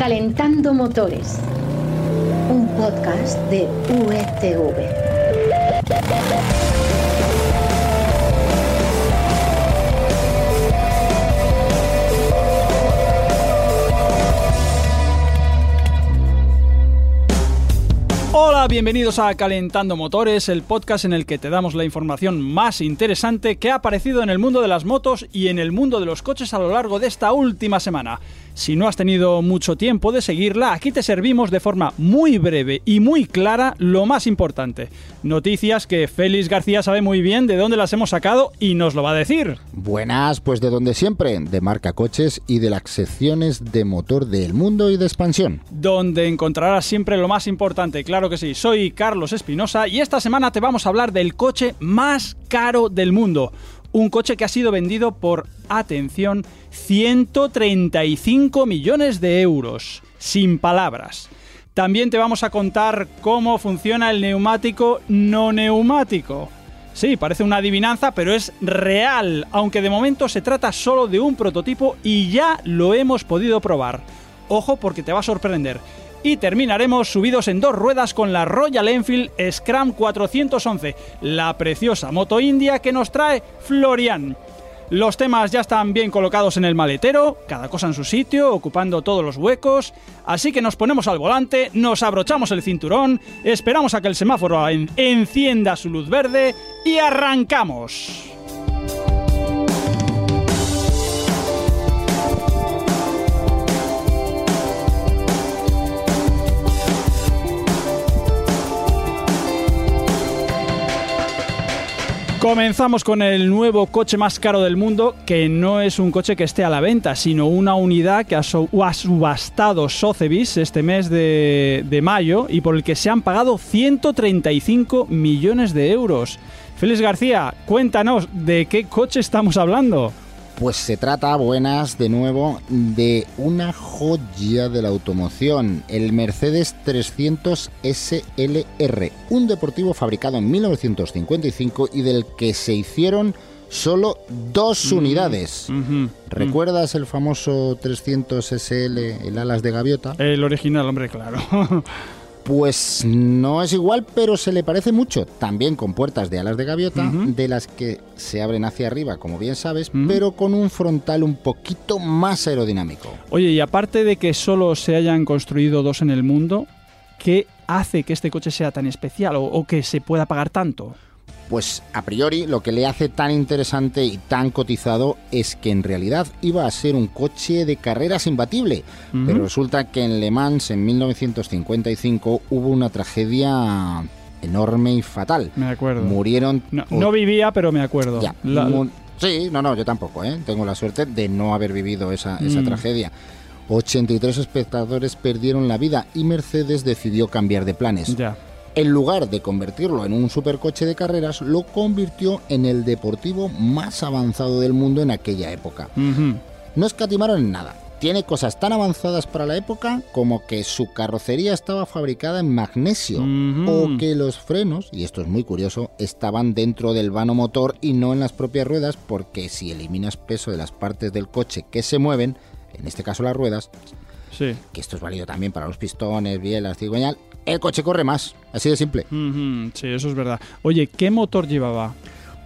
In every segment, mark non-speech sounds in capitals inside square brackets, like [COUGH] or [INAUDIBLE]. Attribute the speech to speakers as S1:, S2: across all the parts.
S1: Calentando Motores, un podcast de UETV.
S2: Hola, bienvenidos a Calentando Motores, el podcast en el que te damos la información más interesante que ha aparecido en el mundo de las motos y en el mundo de los coches a lo largo de esta última semana. Si no has tenido mucho tiempo de seguirla, aquí te servimos de forma muy breve y muy clara lo más importante. Noticias que Félix García sabe muy bien de dónde las hemos sacado y nos lo va a decir.
S3: Buenas, pues de donde siempre, de marca coches y de las secciones de motor del mundo y de expansión.
S2: Donde encontrarás siempre lo más importante, claro que sí. Soy Carlos Espinosa y esta semana te vamos a hablar del coche más caro del mundo. Un coche que ha sido vendido por, atención, 135 millones de euros. Sin palabras. También te vamos a contar cómo funciona el neumático no neumático. Sí, parece una adivinanza, pero es real, aunque de momento se trata solo de un prototipo y ya lo hemos podido probar. Ojo porque te va a sorprender. Y terminaremos subidos en dos ruedas con la Royal Enfield Scram 411, la preciosa moto india que nos trae Florian. Los temas ya están bien colocados en el maletero, cada cosa en su sitio, ocupando todos los huecos, así que nos ponemos al volante, nos abrochamos el cinturón, esperamos a que el semáforo en- encienda su luz verde y arrancamos. Comenzamos con el nuevo coche más caro del mundo, que no es un coche que esté a la venta, sino una unidad que ha, subastado Sotheby's este mes de, de mayo y por el que se han pagado 135 millones de euros. Félix García, cuéntanos de qué coche estamos hablando.
S3: Pues se trata, buenas, de nuevo, de una joya de la automoción, el Mercedes 300 SLR, un deportivo fabricado en 1955 y del que se hicieron solo dos unidades.
S2: Ujú.
S3: ¿Recuerdas el famoso 300 SL, el alas de gaviota?
S2: El original, hombre, claro. [LAUGHS]
S3: Pues no es igual, pero se le parece mucho. También con puertas de alas de gaviota, de las que se abren hacia arriba, como bien sabes, pero con un frontal un poquito más aerodinámico.
S2: Oye, y aparte de que solo se hayan construido dos en el mundo, ¿qué hace que este coche sea tan especial o, o que se pueda pagar tanto?
S3: Pues a priori lo que le hace tan interesante y tan cotizado es que en realidad iba a ser un coche de carreras imbatible, pero resulta que en Le Mans en 1955 hubo una tragedia enorme y fatal.
S2: Me acuerdo.
S3: Murieron
S2: No, no vivía, pero me acuerdo.
S3: Ya.
S2: La-
S3: sí, no, no, yo tampoco, ¿eh? Tengo la suerte de no haber vivido esa, esa
S2: Mm.
S3: tragedia. 83 espectadores perdieron la vida y Mercedes decidió cambiar de planes.
S2: ya.
S3: En lugar de convertirlo en un supercoche de carreras, lo convirtió en el deportivo más avanzado del mundo en aquella época. No escatimaron en nada. Tiene cosas tan avanzadas para la época como que su carrocería estaba fabricada en magnesio o que los frenos, y esto es muy curioso, estaban dentro del vano motor y no en las propias ruedas porque si eliminas peso de las partes del coche que se mueven, en este caso las ruedas,
S2: Sí.
S3: que esto es válido también para los pistones, bielas, cigüeñal, el coche corre más, así de simple.
S2: Sí, eso es verdad. Oye, ¿qué motor llevaba?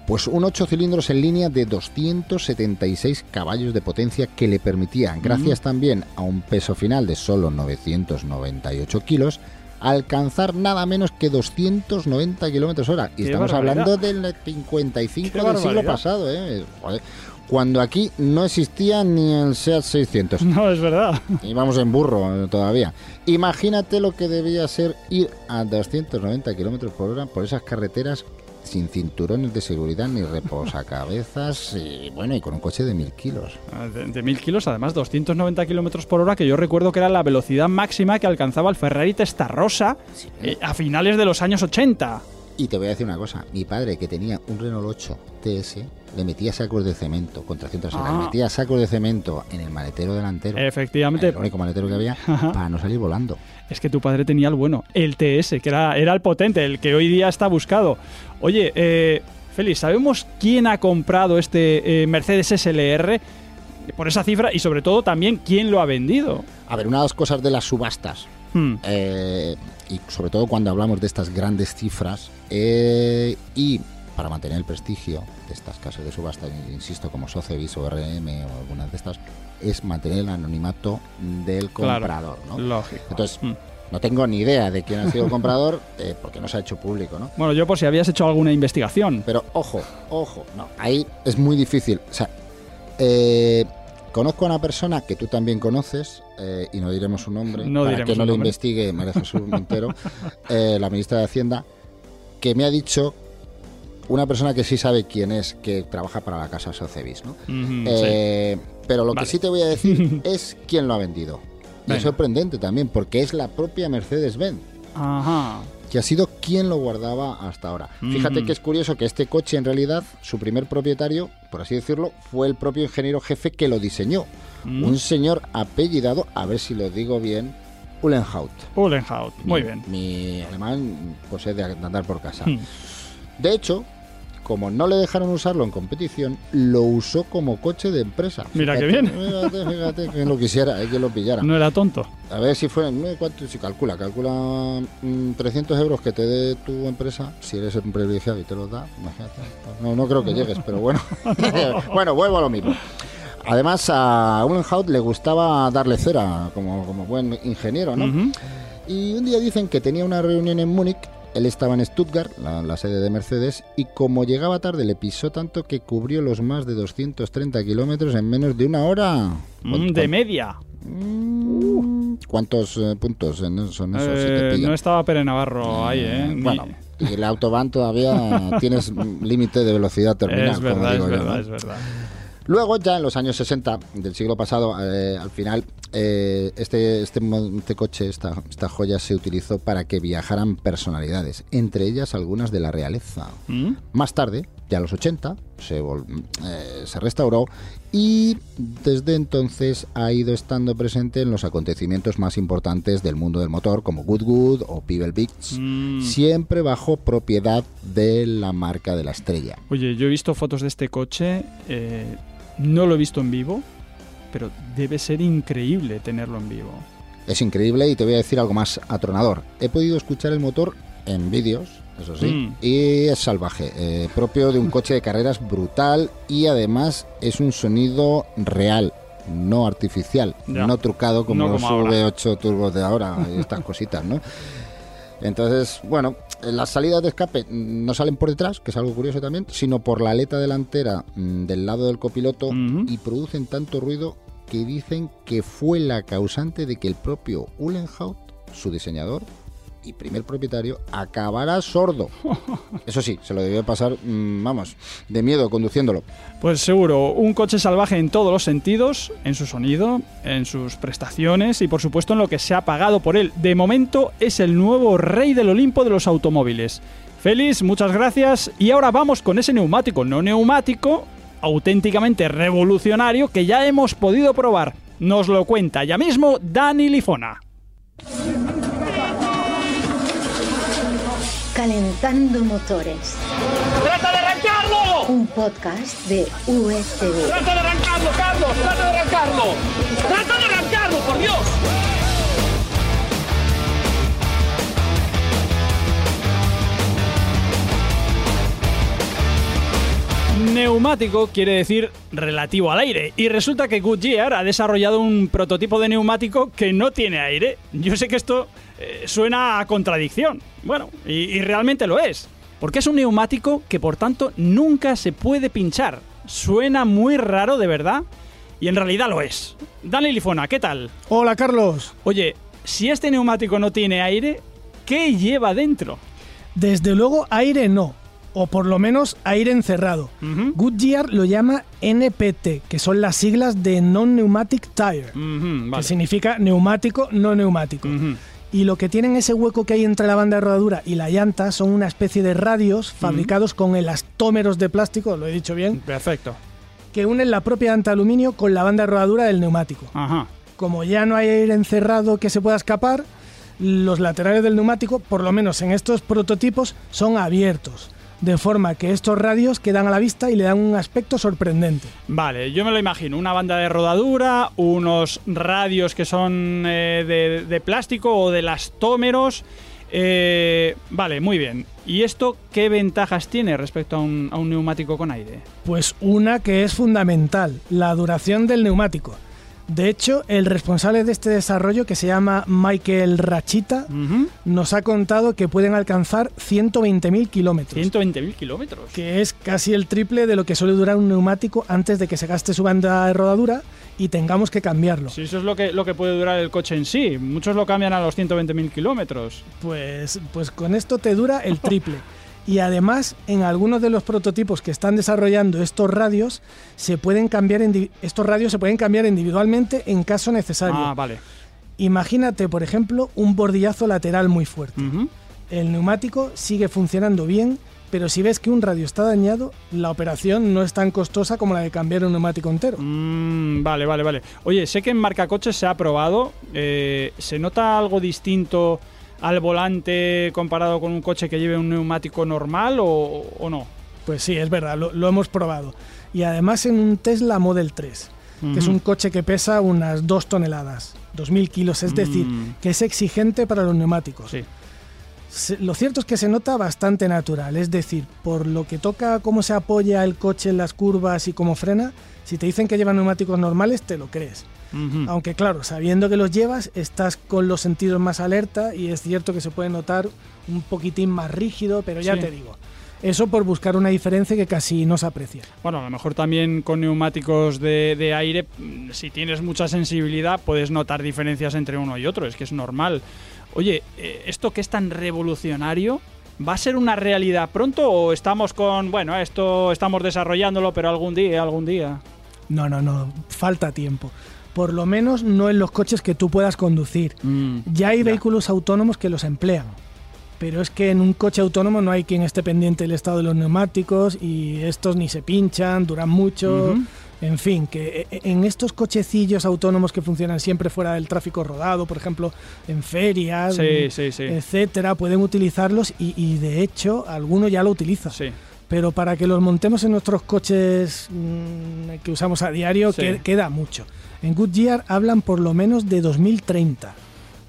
S3: Pues un 8 cilindros en línea de 276 caballos de potencia que le permitía, gracias también a un peso final de solo 998 kilos, alcanzar nada menos que 290 kilómetros hora. Y
S2: ¡Qué
S3: estamos
S2: barbaridad!
S3: hablando del 55
S2: ¡Qué
S3: del siglo
S2: barbaridad!
S3: pasado, ¿eh? Joder. Cuando aquí no existía ni el SEAT 600. [LAUGHS]
S2: No, es verdad.
S3: Íbamos en burro eh, todavía. Imagínate lo que debía ser ir a 290 kilómetros por hora por esas carreteras sin cinturones de seguridad ni reposacabezas y bueno, y con un coche de mil kilos.
S2: Ah, De, de 1000 kilos, además 290 kilómetros por hora, que yo recuerdo que era la velocidad máxima que alcanzaba el Ferrari Testarossa eh, a finales de los años 80.
S3: Y te voy a decir una cosa, mi padre que tenía un Renault 8 TS, le metía sacos de cemento con tracción trasera,
S2: Ah.
S3: le metía sacos de cemento en el maletero delantero,
S2: Efectivamente,
S3: el único maletero que había, [LAUGHS]
S2: Ajá.
S3: para no salir volando.
S2: es que tu padre tenía el bueno, el TS, que era, era el potente, el que hoy día está buscado. Oye, eh, Félix, ¿sabemos quién ha comprado este eh, Mercedes SLR? por esa cifra y sobre todo también quién lo ha vendido.
S3: A ver, una de las cosas de las subastas,
S2: Hmm.
S3: eh, y sobre todo cuando hablamos de estas grandes cifras, eh, y para mantener el prestigio de estas casas de subasta, insisto, como Sotheby's o RM o algunas de estas, es mantener el anonimato del
S2: Claro,
S3: comprador, ¿no?
S2: Lógico.
S3: Entonces,
S2: Hmm.
S3: no tengo ni idea de quién ha sido el comprador, [LAUGHS] eh, porque no se ha hecho público, ¿no?
S2: Bueno, yo por si habías hecho alguna investigación.
S3: Pero ojo, ojo, no, ahí es muy difícil. O sea, eh, conozco a una persona que tú también conoces, eh, y no diremos su nombre,
S2: No
S3: para que no lo investigue María Jesús Montero, eh, la ministra de Hacienda, que me ha dicho una persona que sí sabe quién es, que trabaja para la casa Socevis, ¿no? Eh, Pero lo
S2: Vale.
S3: que sí te voy a decir [LAUGHS] es quién lo ha vendido. Y
S2: Venga.
S3: es sorprendente también, porque es la propia Mercedes-Benz.
S2: Ajá.
S3: que ha sido quien lo guardaba hasta ahora. Fíjate que es curioso que este coche en realidad, su primer propietario, por así decirlo, fue el propio ingeniero jefe que lo diseñó.
S2: Mm.
S3: Un señor apellidado, a ver si lo digo bien, Uhlenhaut.
S2: Uhlenhaut. Muy
S3: Mi-
S2: bien.
S3: Mi alemán pues es de andar por casa.
S2: Hmm.
S3: De hecho, como no le dejaron usarlo en competición, lo usó como coche de empresa.
S2: Mira qué
S3: Fíjate,
S2: bien.
S3: Fíjate, fíjate, que lo quisiera, eh, que lo pillara.
S2: No era tonto.
S3: A ver si fue, no sé cuánto, si calcula, calcula mm, 300 euros que te dé tu empresa, si eres un privilegiado y te los da, imagínate. No, no creo que llegues, pero bueno. [LAUGHS] [LAUGHS] bueno, vuelvo a lo mismo. Además, a Uhlenhaut le gustaba darle cera como, como buen ingeniero, ¿no? Y un día dicen que tenía una reunión en Múnich, él estaba en Stuttgart, la, la sede de Mercedes, y como llegaba tarde le pisó tanto que cubrió los más de 230 kilómetros en menos de una hora.
S2: Mm,
S3: ¿Cuán-
S2: de media.
S3: Mm, ¿Cuántos eh, puntos son esos?
S2: Eh, no estaba Pere Navarro ahí, ¿eh?
S3: Bueno, y el autobahn todavía [LAUGHS] tienes límite de velocidad terminal,
S2: es
S3: como
S2: verdad, es
S3: yo,
S2: verdad,
S3: ¿no?
S2: es verdad.
S3: Luego, ya en los años 60 del siglo pasado, eh, al final, eh, este, este, este coche, esta, esta joya, se utilizó para que viajaran personalidades, entre ellas algunas de la realeza.
S2: Mm.
S3: Más tarde, ya en los 80, se, vol- eh, se restauró y desde entonces ha ido estando presente en los acontecimientos más importantes del mundo del motor, como Goodwood o Pebble Beach,
S2: Mm.
S3: siempre bajo propiedad de la marca de la estrella.
S2: Oye, yo he visto fotos de este coche, eh, no lo he visto en vivo, pero debe ser increíble tenerlo en vivo.
S3: Es increíble y te voy a decir algo más atronador. He podido escuchar el motor en vídeos, eso sí,
S2: Mm.
S3: y es salvaje, eh, propio de un coche de carreras brutal y además es un sonido real, no artificial,
S2: Ya.
S3: no trucado como,
S2: No
S3: los
S2: como ahora.
S3: V8 turbos de ahora y estas [LAUGHS] cositas, ¿no? Entonces, bueno, las salidas de escape no salen por detrás, que es algo curioso también, sino por la aleta delantera mm, del lado del copiloto y producen tanto ruido que dicen que fue la causante de que el propio Uhlenhaut, su diseñador y primer propietario, acabara sordo. [LAUGHS] Eso sí, se lo debió pasar, mm, vamos, de miedo conduciéndolo.
S2: Pues seguro, un coche salvaje en todos los sentidos, en su sonido, en sus prestaciones y por supuesto en lo que se ha pagado por él. De momento es el nuevo rey del Olimpo de los automóviles. Félix, muchas gracias y ahora vamos con ese neumático no neumático, auténticamente revolucionario que ya hemos podido probar. Nos lo cuenta ya mismo Dani Lifona.
S1: Calentando motores.
S4: ¡Trata de arrancarlo!
S1: Un podcast de USV.
S4: ¡Trata de arrancarlo, Carlos! ¡Trata de arrancarlo! ¡Trata de arrancarlo, por Dios!
S2: Neumático quiere decir relativo al aire y resulta que Goodyear ha desarrollado un prototipo de neumático que no tiene aire. Yo sé que esto eh, suena a contradicción, bueno, y, y realmente lo es, porque es un neumático que por tanto nunca se puede pinchar. Suena muy raro de verdad y en realidad lo es. Dale Lifona, ¿qué tal?
S5: Hola Carlos.
S2: Oye, si este neumático no tiene aire, ¿qué lleva dentro?
S5: Desde luego aire no, o por lo menos aire encerrado.
S2: Ujú.
S5: Goodyear lo llama NPT, que son las siglas de Non-Pneumatic Tire, que
S2: vale.
S5: significa neumático no neumático. Y lo que tienen ese hueco que hay entre la banda de rodadura y la llanta son una especie de radios fabricados con elastómeros de plástico, lo he dicho bien,
S2: Perfecto.
S5: que unen la propia llanta de aluminio con la banda de rodadura del neumático.
S2: Ajá.
S5: como ya no hay aire encerrado que se pueda escapar, los laterales del neumático, por lo menos en estos prototipos, son abiertos. De forma que estos radios quedan a la vista y le dan un aspecto sorprendente.
S2: Vale, yo me lo imagino, una banda de rodadura, unos radios que son eh, de, de plástico o de elastómeros. Eh, vale, muy bien. ¿Y esto qué ventajas tiene respecto a un, a un neumático con aire?
S5: Pues una que es fundamental, la duración del neumático. De hecho, el responsable de este desarrollo, que se llama Michael Rachita, nos ha contado que pueden alcanzar 120.000 kilómetros.
S2: 120.000 kilómetros.
S5: que es casi el triple de lo que suele durar un neumático antes de que se gaste su banda de rodadura y tengamos que cambiarlo.
S2: Si eso es lo que, lo que puede durar el coche en sí. Muchos lo cambian a los 120.000 kilómetros.
S5: Pues, pues con esto te dura el triple. [LAUGHS] Y además, en algunos de los prototipos que están desarrollando estos radios, se pueden cambiar estos radios se pueden cambiar individualmente en caso necesario.
S2: Ah, vale.
S5: Imagínate, por ejemplo, un bordillazo lateral muy fuerte. El neumático sigue funcionando bien, pero si ves que un radio está dañado, la operación no es tan costosa como la de cambiar un neumático entero.
S2: Mm, vale, vale, vale. Oye, sé que en marcacoches se ha probado. eh, ¿Se nota algo distinto al volante comparado con un coche que lleve un neumático normal o, o no?
S5: Pues sí, es verdad, lo, lo hemos probado. Y además en un Tesla Model 3, que es un coche que pesa unas 2 toneladas, 2.000 kilos, es decir,
S2: Mm.
S5: que es exigente para los neumáticos.
S2: Sí.
S5: Se- Lo cierto es que se nota bastante natural, es decir, por lo que toca cómo se apoya el coche en las curvas y cómo frena, si te dicen que llevan neumáticos normales, te lo crees. Aunque claro, sabiendo que los llevas, estás con los sentidos más alerta y es cierto que se puede notar un poquitín más rígido, pero ya
S2: Sí.
S5: te digo, eso por buscar una diferencia que casi no se aprecia.
S2: Bueno, a lo mejor también con neumáticos de, de aire, mm, si tienes mucha sensibilidad, puedes notar diferencias entre uno y otro, es que es normal. Oye, eh, ¿esto que es tan revolucionario? ¿Va a ser una realidad pronto o estamos con, bueno, esto estamos desarrollándolo, pero algún día, algún día?
S5: No, no, no, falta tiempo. Por lo menos no en los coches que tú puedas conducir.
S2: Mm,
S5: Ya hay
S2: ya.
S5: vehículos autónomos que los emplean. Pero es que en un coche autónomo no hay quien esté pendiente del estado de los neumáticos y estos ni se pinchan, duran mucho. En fin, que e- en estos cochecillos autónomos que funcionan siempre fuera del tráfico rodado, por ejemplo, en ferias,
S2: Sí, sí, sí.
S5: etcétera, pueden utilizarlos y, y, de hecho alguno ya lo utiliza. Pero para que los montemos en nuestros coches mm, que usamos a diario
S2: Sí.
S5: que- queda mucho. En Goodyear hablan por lo menos de 2030.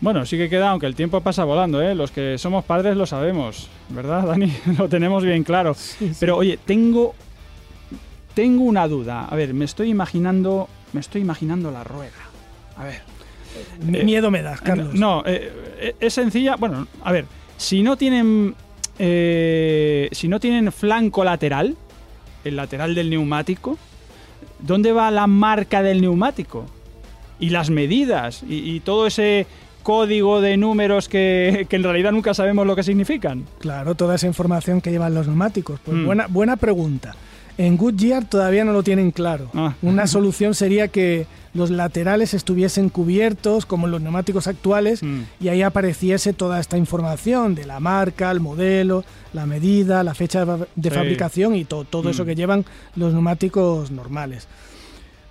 S2: Bueno, sí que queda, aunque el tiempo pasa volando, ¿eh? Los que somos padres lo sabemos, ¿verdad, [LAUGHS] Dani? lo tenemos bien claro. Pero oye, tengo tengo una duda. A ver, me estoy imaginando, me estoy imaginando la rueda. A ver.
S5: Mi-
S2: Eh,
S5: Miedo me das, Carlos.
S2: No, eh, eh, es sencilla. Bueno, a ver, si no tienen eh, si no tienen flanco lateral, el lateral del neumático, ¿dónde va la marca del neumático? Y las medidas y, y todo ese código de números que, que en realidad nunca sabemos lo que significan.
S5: Claro, toda esa información que llevan los neumáticos. Pues
S2: Mm.
S5: buena, buena pregunta. En Goodyear todavía no lo tienen claro.
S2: Ah.
S5: Una solución sería que los laterales estuviesen cubiertos como en los neumáticos actuales
S2: Mm.
S5: y ahí apareciese toda esta información de la marca, el modelo, la medida, la fecha de
S2: Sí.
S5: fabricación y to- todo eso
S2: Mm.
S5: que llevan los neumáticos normales.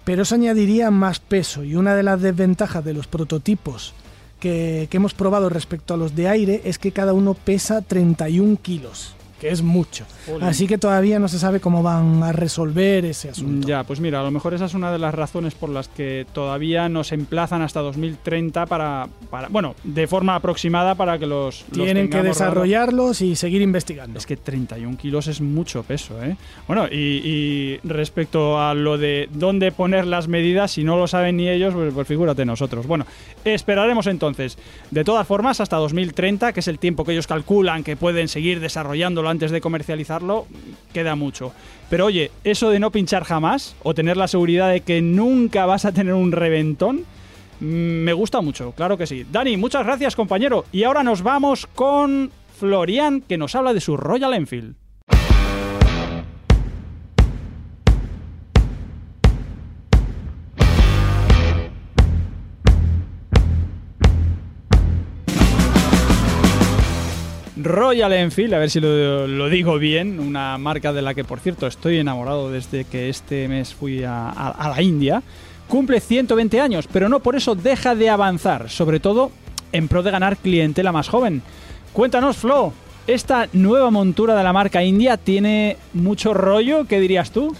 S5: Pero eso añadiría más peso y una de las desventajas de los prototipos que, que hemos probado respecto a los de aire es que cada uno pesa 31 kilos, que es mucho. Así que todavía no se sabe cómo van a resolver ese asunto.
S2: Ya, pues mira, a lo mejor esa es una de las razones por las que todavía nos emplazan hasta 2030 para, para bueno, de forma aproximada para que los... los
S5: Tienen que desarrollarlos y seguir investigando.
S2: Es que 31 kilos es mucho peso, ¿eh? Bueno, y, y respecto a lo de dónde poner las medidas, si no lo saben ni ellos, pues, pues figúrate nosotros. Bueno, esperaremos entonces. De todas formas, hasta 2030, que es el tiempo que ellos calculan que pueden seguir antes de comercializarlo, queda mucho. Pero oye, eso de no pinchar jamás, o tener la seguridad de que nunca vas a tener un reventón, mm, me gusta mucho, claro que sí. Dani, muchas gracias compañero. Y ahora nos vamos con Florian, que nos habla de su Royal Enfield. Royal Enfield, a ver si lo, digo bien, una marca de la que por cierto estoy enamorado desde que este mes fui a- a la India, cumple 120 años, pero no por eso deja de avanzar, sobre todo en pro de ganar clientela más joven. Cuéntanos, Flo. esta nueva montura de la marca India tiene mucho rollo, ¿qué dirías tú?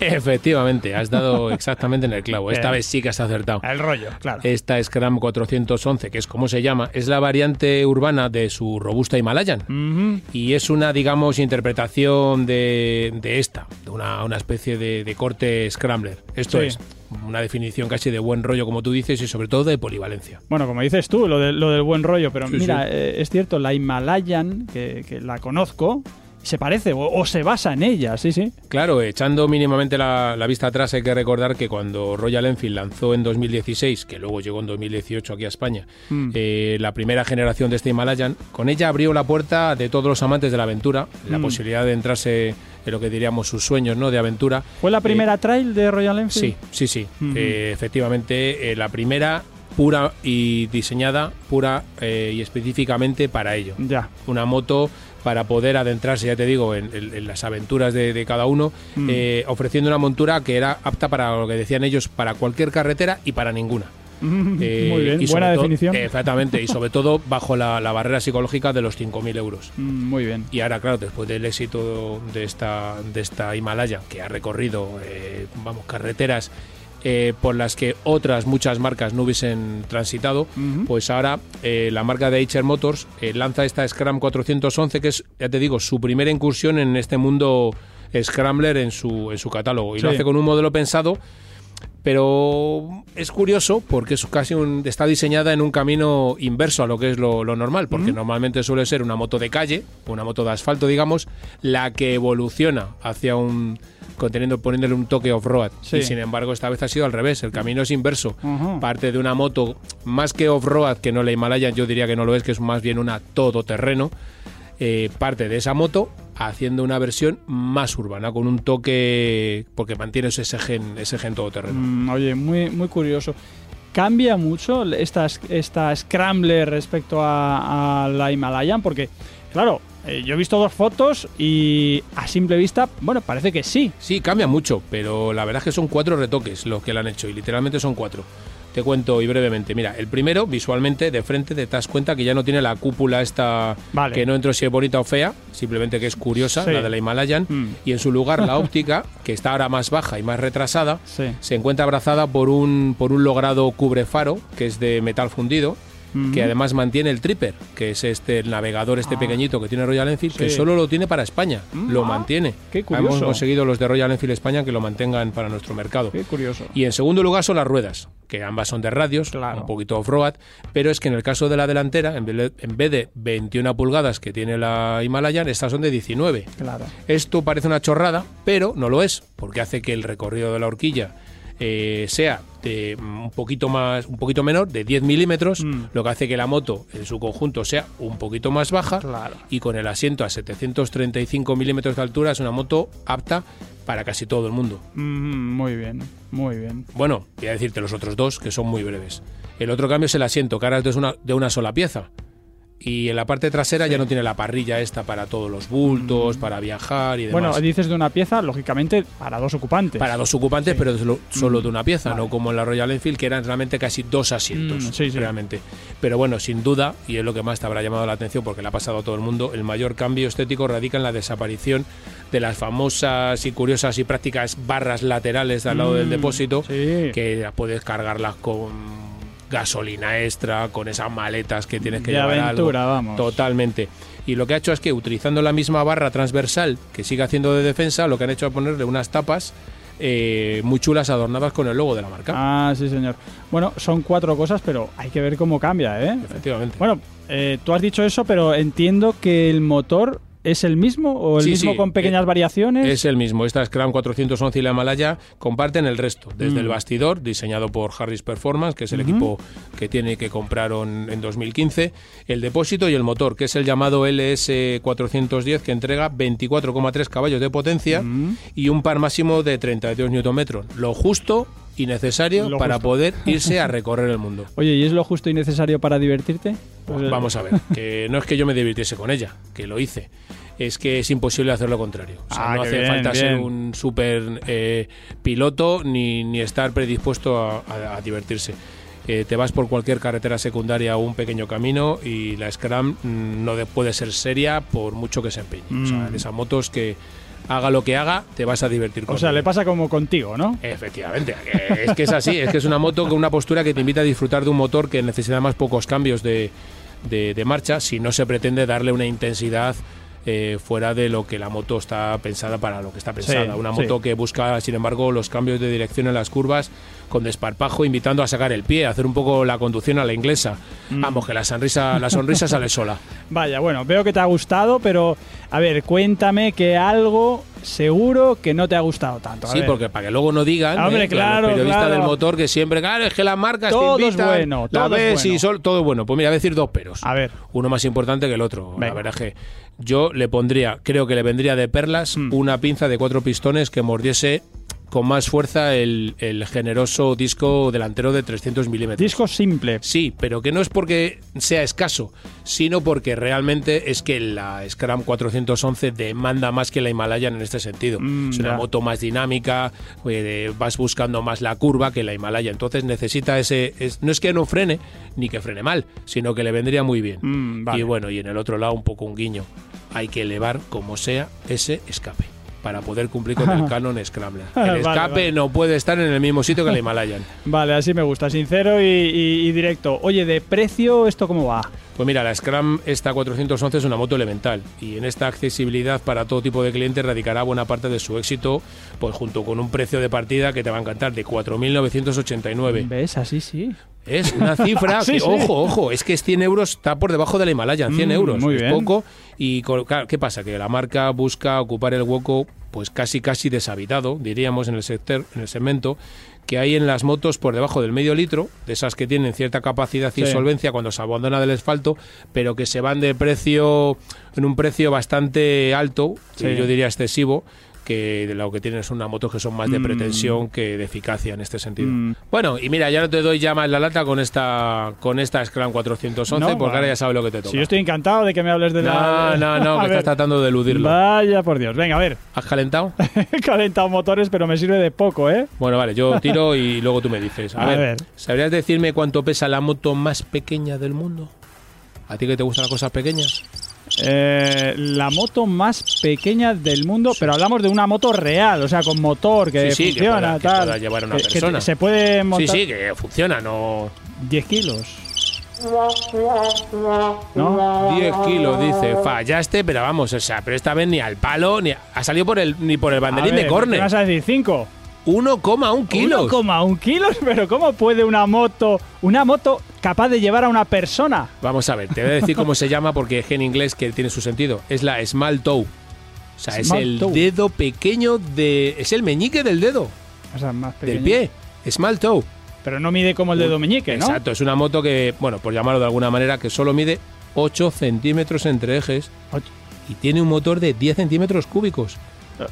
S6: Efectivamente, has dado exactamente en el clavo. Esta vez sí que has acertado.
S2: El rollo, claro.
S6: Esta Scram 411, que es como se llama, es la variante urbana de su robusta Himalayan. Y es una, digamos, interpretación de, de esta, de una, una especie de, de corte Scrambler. Esto
S2: Sí.
S6: es una definición casi de buen rollo, como tú dices, y sobre todo de polivalencia.
S2: Bueno, como dices tú, lo, de- lo del buen rollo, pero
S6: Sí,
S2: mira,
S6: sí.
S2: eh, es cierto, la Himalayan, que, que la conozco, se parece o, o se basa en ella, sí, sí.
S6: Claro, echando mínimamente la, la vista atrás, hay que recordar que cuando Royal Enfield lanzó en 2016, que luego llegó en 2018 aquí a España,
S2: Mm.
S6: eh, la primera generación de este Himalayan, con ella abrió la puerta de todos los amantes de la aventura, la
S2: Mm.
S6: posibilidad de entrarse en lo que diríamos sus sueños ¿no? de aventura.
S2: ¿Fue la
S6: Eh,
S2: primera trail de Royal Enfield?
S6: Sí, sí, sí.
S2: Ujú.
S6: Eh, efectivamente, eh, la primera pura y diseñada pura eh, y específicamente para ello.
S2: Ya.
S6: Una moto para poder adentrarse, ya te digo, en, en- en las aventuras de, de cada uno,
S2: Mm.
S6: eh, ofreciendo una montura que era apta para lo que decían ellos, para cualquier carretera y para ninguna. [LAUGHS] Eh,
S2: Muy bien,
S6: y sobre
S2: buena
S6: todo-
S2: definición.
S6: eh, exactamente, y sobre [LAUGHS] todo bajo la, la barrera psicológica de los 5.000 euros.
S2: Mm, Muy bien.
S6: Y ahora, claro, después del éxito de esta, de esta Himalaya, que ha recorrido, eh, vamos, carreteras eh, por las que otras muchas marcas no hubiesen transitado, pues ahora eh, la marca de HR Motors eh, lanza esta Scram 411, que es, ya te digo, su primera incursión en este mundo Scrambler en su, en su catálogo. Y lo hace con un modelo pensado pero es curioso porque es casi un, está diseñada en un camino inverso a lo que es lo, lo normal, porque normalmente suele ser una moto de calle, una moto de asfalto, digamos, la que evoluciona hacia un conteniendo poniéndole un toque off-road.
S2: Sí.
S6: Y sin embargo, esta vez ha sido al revés, el camino es inverso. Parte de una moto más que off-road, que no la Himalaya, yo diría que no lo es, que es más bien una todoterreno. Eh, parte de esa moto haciendo una versión más urbana, con un toque, porque mantiene ese gen, ese gen todoterreno.
S2: Mm, oye, muy, muy curioso. ¿Cambia mucho esta, esta Scrambler respecto a, a la Himalayan? Porque, claro, eh, yo he visto dos fotos y a simple vista, bueno, parece que sí.
S6: Sí, cambia mucho, pero la verdad es que son cuatro retoques los que le han hecho y literalmente son cuatro. Te cuento y brevemente. Mira, el primero, visualmente, de frente, te das cuenta que ya no tiene la cúpula esta
S2: Vale.
S6: que no entro si es bonita o fea, simplemente que es curiosa,
S2: Sí.
S6: la de la Himalayan,
S2: Mm.
S6: y en su lugar la [LAUGHS] óptica, que está ahora más baja y más retrasada,
S2: Sí.
S6: se encuentra abrazada por un, por un logrado cubrefaro, que es de metal fundido, Que además mantiene el Tripper, que es este el navegador este
S2: Ah.
S6: pequeñito que tiene Royal Enfield, que solo lo tiene para España,
S2: Mm,
S6: lo
S2: ah,
S6: mantiene.
S2: qué curioso.
S6: Hemos conseguido los de Royal Enfield España que lo mantengan para nuestro mercado.
S2: Qué curioso.
S6: Y en segundo lugar son las ruedas, que ambas son de radios,
S2: Claro.
S6: un poquito off-road, pero es que en el caso de la delantera, en vez de, en vez de 21 pulgadas que tiene la Himalayan, estas son de 19.
S2: Claro.
S6: Esto parece una chorrada, pero no lo es, porque hace que el recorrido de la horquilla eh, sea de mm, un poquito más, un poquito menor, de 10 milímetros,
S2: Mm.
S6: lo que hace que la moto en su conjunto sea un poquito más baja
S2: Claro.
S6: y con el asiento a 735 milímetros de altura es una moto apta para casi todo el mundo.
S2: Mm, muy bien, muy bien.
S6: Bueno, voy a decirte los otros dos que son muy breves. El otro cambio es el asiento, que ahora es de una, de una sola pieza. Y en la parte trasera ya no tiene la parrilla esta para todos los bultos, para viajar y demás.
S2: Bueno, dices de una pieza, lógicamente, para dos ocupantes.
S6: para dos ocupantes, pero solo, solo de una pieza,
S2: vale.
S6: no como en la Royal Enfield, que eran realmente casi dos asientos,
S2: Mm, sí, sí.
S6: realmente. Pero bueno, sin duda, y es lo que más te habrá llamado la atención porque le ha pasado a todo el mundo, el mayor cambio estético radica en la desaparición de las famosas y curiosas y prácticas barras laterales al lado del
S2: Mm,
S6: depósito,
S2: sí.
S6: que puedes cargarlas con gasolina extra, con esas maletas que tienes que
S2: De
S6: llevar
S2: aventura,
S6: algo.
S2: vamos.
S6: Totalmente. Y lo que ha hecho es que utilizando la misma barra transversal que sigue haciendo de defensa, lo que han hecho es ponerle unas tapas eh, muy chulas adornadas con el logo de la marca.
S2: Ah, sí, señor. Bueno, son cuatro cosas, pero hay que ver cómo cambia, ¿eh?
S6: Efectivamente.
S2: Bueno, eh, tú has dicho eso, pero entiendo que el motor es el mismo o el
S6: Sí,
S2: mismo
S6: sí,
S2: con pequeñas
S6: eh,
S2: variaciones.
S6: Es el mismo. Esta Scram 411 y la Himalaya comparten el resto. Desde
S2: Mm.
S6: el bastidor, diseñado por Harris Performance, que es el equipo que tiene que compraron en 2015. El depósito y el motor, que es el llamado LS410, que entrega 24,3 caballos de potencia
S2: Mm.
S6: y un par máximo de 32 Nm. Lo justo y necesario
S2: Lo
S6: para
S2: justo.
S6: poder [LAUGHS] irse a recorrer el mundo.
S2: Oye, ¿y es lo justo y necesario para divertirte? Pues, eh,
S6: Vamos a ver, [LAUGHS] que no es que yo me divirtiese con ella, que lo hice. Es que es imposible hacer lo contrario. O sea,
S2: Ah,
S6: no hace
S2: bien,
S6: falta ser un super eh, piloto ni, ni estar predispuesto a, a- a divertirse. eh, te vas por cualquier carretera secundaria o un pequeño camino y la Scram mm, no de- puede ser seria por mucho que se empeñe. O sea,
S2: Mm.
S6: esas motos que haga lo que haga, te vas a divertir con
S2: O sea, le pasa como contigo, ¿no?
S6: Efectivamente, es que es así, es que es una moto con una postura que te invita a disfrutar de un motor que necesita más pocos cambios de, de- de marcha si no se pretende darle una intensidad eh, fuera de lo que la moto está pensada para lo que está pensada. una
S2: sí.
S6: moto que busca, sin embargo, los cambios de dirección en las curvas con desparpajo, invitando a sacar el pie, a hacer un poco la conducción a la inglesa.
S2: Mm.
S6: Vamos, que la sonrisa, la sonrisa sale [LAUGHS] sola.
S2: Vaya, bueno, veo que te ha gustado, pero a ver, cuéntame que algo seguro que no te ha gustado tanto. A
S6: Sí,
S2: ver.
S6: porque para que luego no digan
S2: Hombre,
S6: ¿eh?
S2: claro,
S6: los periodistas
S2: claro.
S6: del motor que siempre, claro, es que las marcas
S2: Todo
S6: te
S2: es bueno,
S6: la
S2: todo es
S6: ves y
S2: bueno.
S6: sol- todo bueno. Pues mira, voy a decir dos peros.
S2: A ver.
S6: Uno más importante que el otro. La verdad es que yo le pondría, creo que le vendría de perlas
S2: Mm.
S6: una pinza de cuatro pistones que mordiese con más fuerza el, el generoso disco delantero de 300 milímetros.
S2: Disco simple.
S6: Sí, pero que no es porque sea escaso, sino porque realmente es que la Scram 411 demanda más que la Himalayan en este sentido.
S2: Mm,
S6: es una
S2: ya.
S6: moto más dinámica, eh, vas buscando más la curva que la Himalaya, entonces necesita ese... es- no es que no frene, ni que frene mal, sino que le vendría muy bien.
S2: Mm, vale.
S6: Y bueno, y en el otro lado un poco un guiño. Hay que elevar como sea ese escape para poder cumplir con el [LAUGHS] canon Scrambler. El escape
S2: vale.
S6: no puede estar en el mismo sitio que la [LAUGHS] Himalayan.
S2: Vale, así me gusta, sincero y, y- y directo. Oye, de precio, ¿esto cómo va?
S6: Pues mira, la Scram esta 411 es una moto elemental y en esta accesibilidad para todo tipo de clientes radicará buena parte de su éxito, pues junto con un precio de partida que te va a encantar de 4.989.
S2: ¿Ves? Así sí.
S6: Es una cifra [LAUGHS]
S2: Sí,
S6: que,
S2: sí.
S6: ojo, ojo, es que es 100 euros, está por debajo de la Himalayan, 100
S2: Mm,
S6: euros,
S2: muy
S6: es
S2: bien.
S6: poco. Y claro, ¿qué pasa? Que la marca busca ocupar el hueco, pues casi casi deshabitado, diríamos, en el sector, en el segmento que hay en las motos por debajo del medio litro, de esas que tienen cierta capacidad y
S2: Sí.
S6: solvencia cuando se abandona del asfalto, pero que se van de precio en un precio bastante alto, yo diría excesivo, que lo que tienen son unas motos que son más de
S2: Mm.
S6: pretensión que de eficacia en este sentido.
S2: Mm.
S6: Bueno, y mira, ya no te doy ya más la lata con esta con esta Scram 411
S2: No,
S6: porque
S2: vale.
S6: ahora ya sabes lo que te toca.
S2: Si yo estoy encantado de que me hables de
S6: No,
S2: la...
S6: no, no, [LAUGHS]
S2: A
S6: que estás tratando de eludirlo.
S2: Vaya por Dios. Venga, a ver. [LAUGHS]
S6: ¿Has calentado?
S2: He calentado motores, pero me sirve de poco, ¿eh?
S6: Bueno, vale, yo [LAUGHS] tiro y luego tú me dices. A,
S2: A
S6: ver,
S2: ver.
S6: ¿sabrías decirme cuánto pesa la moto más pequeña del mundo? ¿A ti que te gustan las cosas pequeñas?
S2: Eh, la moto más pequeña del mundo, pero hablamos de una moto real, o sea, con motor que
S6: Sí, sí, que
S2: funciona,
S6: pueda- que
S2: tal.
S6: pueda llevar una
S2: Que- que
S6: persona.
S2: se puede montar
S6: Sí, sí, que funciona, no.
S2: 10 kilos. ¿No?
S6: 10 kilos, dice. Fallaste, pero vamos, o sea, pero esta vez ni al palo, ni ha salido por el, ni por el banderín
S2: A ver,
S6: de
S2: ¿qué
S6: córner.
S2: vas a decir? 5.
S6: 1,1 kilos.
S2: 1,1 kilos, [LAUGHS] pero ¿cómo puede una moto, una moto capaz de llevar a una persona?
S6: Vamos a ver, te voy a decir cómo se llama porque es en inglés que tiene su sentido. Es la small toe. O sea, es el
S2: toe.
S6: dedo pequeño de. Es el meñique del dedo,
S2: O sea, más
S6: del
S2: pequeño.
S6: pie. Small toe.
S2: Pero no mide como el dedo meñique, ¿no?
S6: Exacto, es una moto que, bueno, por llamarlo de alguna manera, que solo mide 8 centímetros entre ejes
S2: Ocho.
S6: y tiene un motor de 10 centímetros cúbicos.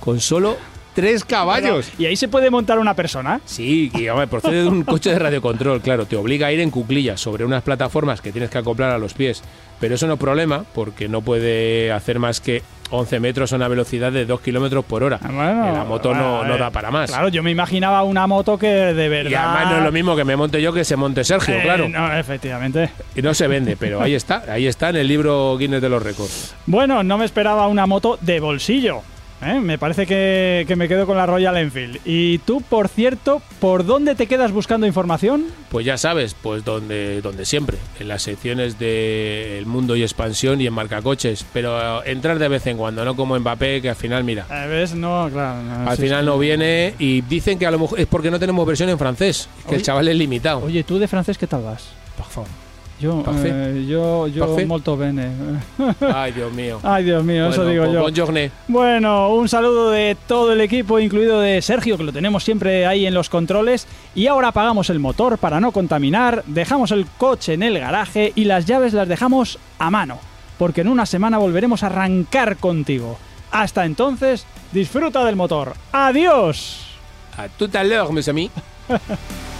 S6: Con solo 3 caballos.
S2: ¿Y ahí se puede montar una persona?
S6: Sí, y hombre, procede de un coche de radiocontrol, claro, te obliga a ir en cuclillas sobre unas plataformas que tienes que acoplar a los pies. Pero eso no es problema, porque no puede hacer más que 11 metros a una velocidad de 2 kilómetros por hora.
S2: Ah, bueno,
S6: Y la moto no, no da para más.
S2: Claro, yo me imaginaba una moto que de verdad.
S6: y además no es lo mismo que me monte yo que se monte Sergio,
S2: Eh,
S6: claro.
S2: no, efectivamente.
S6: Y no se vende, pero ahí está, ahí está en el libro Guinness de los Récords.
S2: Bueno, no me esperaba una moto de bolsillo. ¿Eh? Me parece que, que me quedo con la Royal Enfield. Y tú, por cierto, ¿por dónde te quedas buscando información?
S6: Pues ya sabes, pues donde, donde siempre, en las secciones de El Mundo y Expansión y en Marcacoches, pero entrar de vez en cuando, no como Mbappé, que al final, mira,
S2: Eh, ¿Ves? No, claro. no,
S6: Al
S2: sí,
S6: final
S2: sí.
S6: no viene y dicen que a lo mejor es porque no tenemos versión en francés, que
S2: Oye.
S6: el chaval es limitado.
S2: Oye, ¿tú de francés qué tal vas?
S6: Parfait.
S2: Yo, eh, yo,
S6: Parfait.
S2: molto bene.
S6: Ay, Dios mío. [LAUGHS]
S2: Ay, Dios mío, eso
S6: Bueno,
S2: digo
S6: pues
S2: yo.
S6: buongiorno.
S2: Bueno, un saludo de todo el equipo, incluido de Sergio, que lo tenemos siempre ahí en los controles. Y ahora apagamos el motor para no contaminar, dejamos el coche en el garaje y las llaves las dejamos a mano, porque en una semana volveremos a arrancar contigo. Hasta entonces, disfruta del motor. ¡Adiós!
S6: A tout à l'heure, mes amis. [LAUGHS]